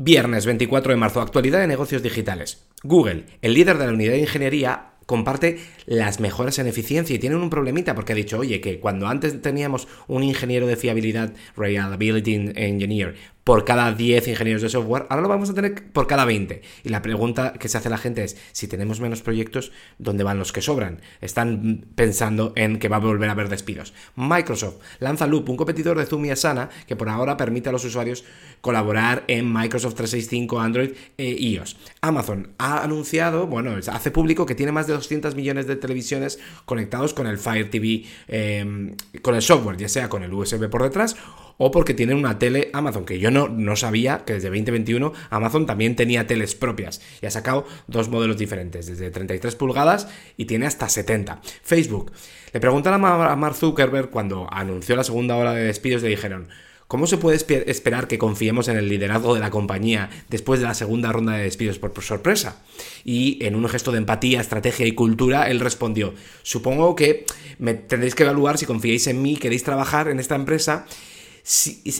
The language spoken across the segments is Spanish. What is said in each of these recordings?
Viernes 24 de marzo, actualidad de negocios digitales. Google, el líder de la unidad de ingeniería, comparte las mejoras en eficiencia y tienen un problemita porque ha dicho, oye, que cuando antes teníamos un ingeniero de fiabilidad, Reliability Engineer, por cada 10 ingenieros de software, ahora lo vamos a tener por cada 20. Y la pregunta que se hace la gente es, si tenemos menos proyectos, ¿dónde van los que sobran? Están pensando en que va a volver a haber despidos. Microsoft lanza Loop, un competidor de Zoom y Asana, que por ahora permite a los usuarios colaborar en Microsoft 365, Android e iOS. Amazon ha anunciado, bueno, hace público que tiene más de 200 millones de televisiones conectados con el Fire TV, em, con el software, ya sea con el USB por detrás o porque tienen una tele Amazon, que yo no, no sabía que desde 2021 Amazon también tenía teles propias y ha sacado dos modelos diferentes, desde 33 pulgadas y tiene hasta 70. Facebook. Le preguntaron a Mark Zuckerberg cuando anunció la segunda hora de despidos, le dijeron, ¿Cómo se puede esperar que confiemos en el liderazgo de la compañía después de la segunda ronda de despidos por sorpresa? Y en un gesto de empatía, estrategia y cultura, él respondió, supongo que me tendréis que evaluar si confiáis en mí, queréis trabajar en esta empresa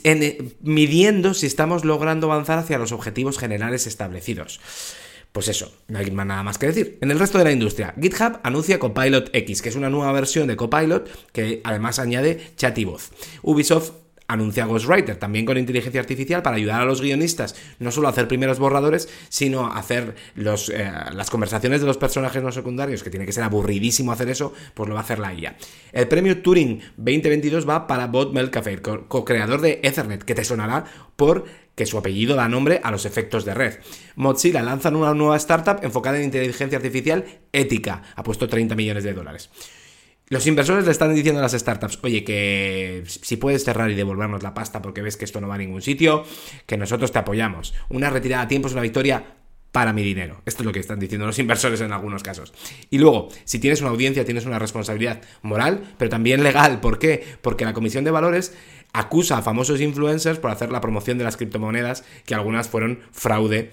eh, midiendo si estamos logrando avanzar hacia los objetivos generales establecidos. Pues eso, no hay nada más que decir. En el resto de la industria, GitHub anuncia Copilot X, que es una nueva versión de Copilot que además añade chat y voz. Ubisoft anuncia Ghostwriter, también con inteligencia artificial para ayudar a los guionistas no solo a hacer primeros borradores, sino a hacer eh, las conversaciones de los personajes no secundarios, que tiene que ser aburridísimo hacer eso, pues lo va a hacer la IA. El premio Turing 2022 va para Bob Melcafe, co-creador de Ethernet, que te sonará por que su apellido da nombre a los efectos de red. Mozilla lanza una nueva startup enfocada en inteligencia artificial ética, ha puesto 30 millones de dólares. Los inversores le están diciendo a las startups, oye, que si puedes cerrar y devolvernos la pasta porque ves que esto no va a ningún sitio, que nosotros te apoyamos. Una retirada a tiempo es una victoria para mi dinero. Esto es lo que están diciendo los inversores en algunos casos. Y luego, si tienes una audiencia, tienes una responsabilidad moral, pero también legal. ¿Por qué? Porque la Comisión de Valores acusa a famosos influencers por hacer la promoción de las criptomonedas, que algunas fueron fraude,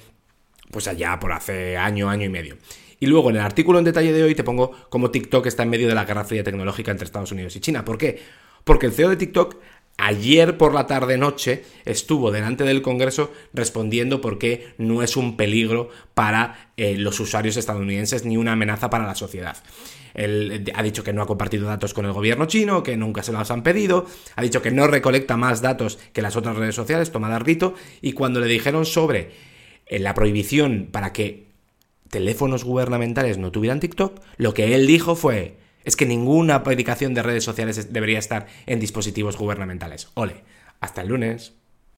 pues allá por hace año, año y medio. Y luego en el artículo en detalle de hoy te pongo cómo TikTok está en medio de la guerra fría tecnológica entre Estados Unidos y China. ¿Por qué? Porque el CEO de TikTok ayer por la tarde-noche estuvo delante del Congreso respondiendo por qué no es un peligro para eh, los usuarios estadounidenses ni una amenaza para la sociedad. Él ha dicho que no ha compartido datos con el gobierno chino, que nunca se los han pedido, ha dicho que no recolecta más datos que las otras redes sociales, toma de rito, y cuando le dijeron sobre eh, la prohibición para que teléfonos gubernamentales no tuvieran TikTok, lo que él dijo fue, es que ninguna aplicación de redes sociales debería estar en dispositivos gubernamentales. Ole, hasta el lunes.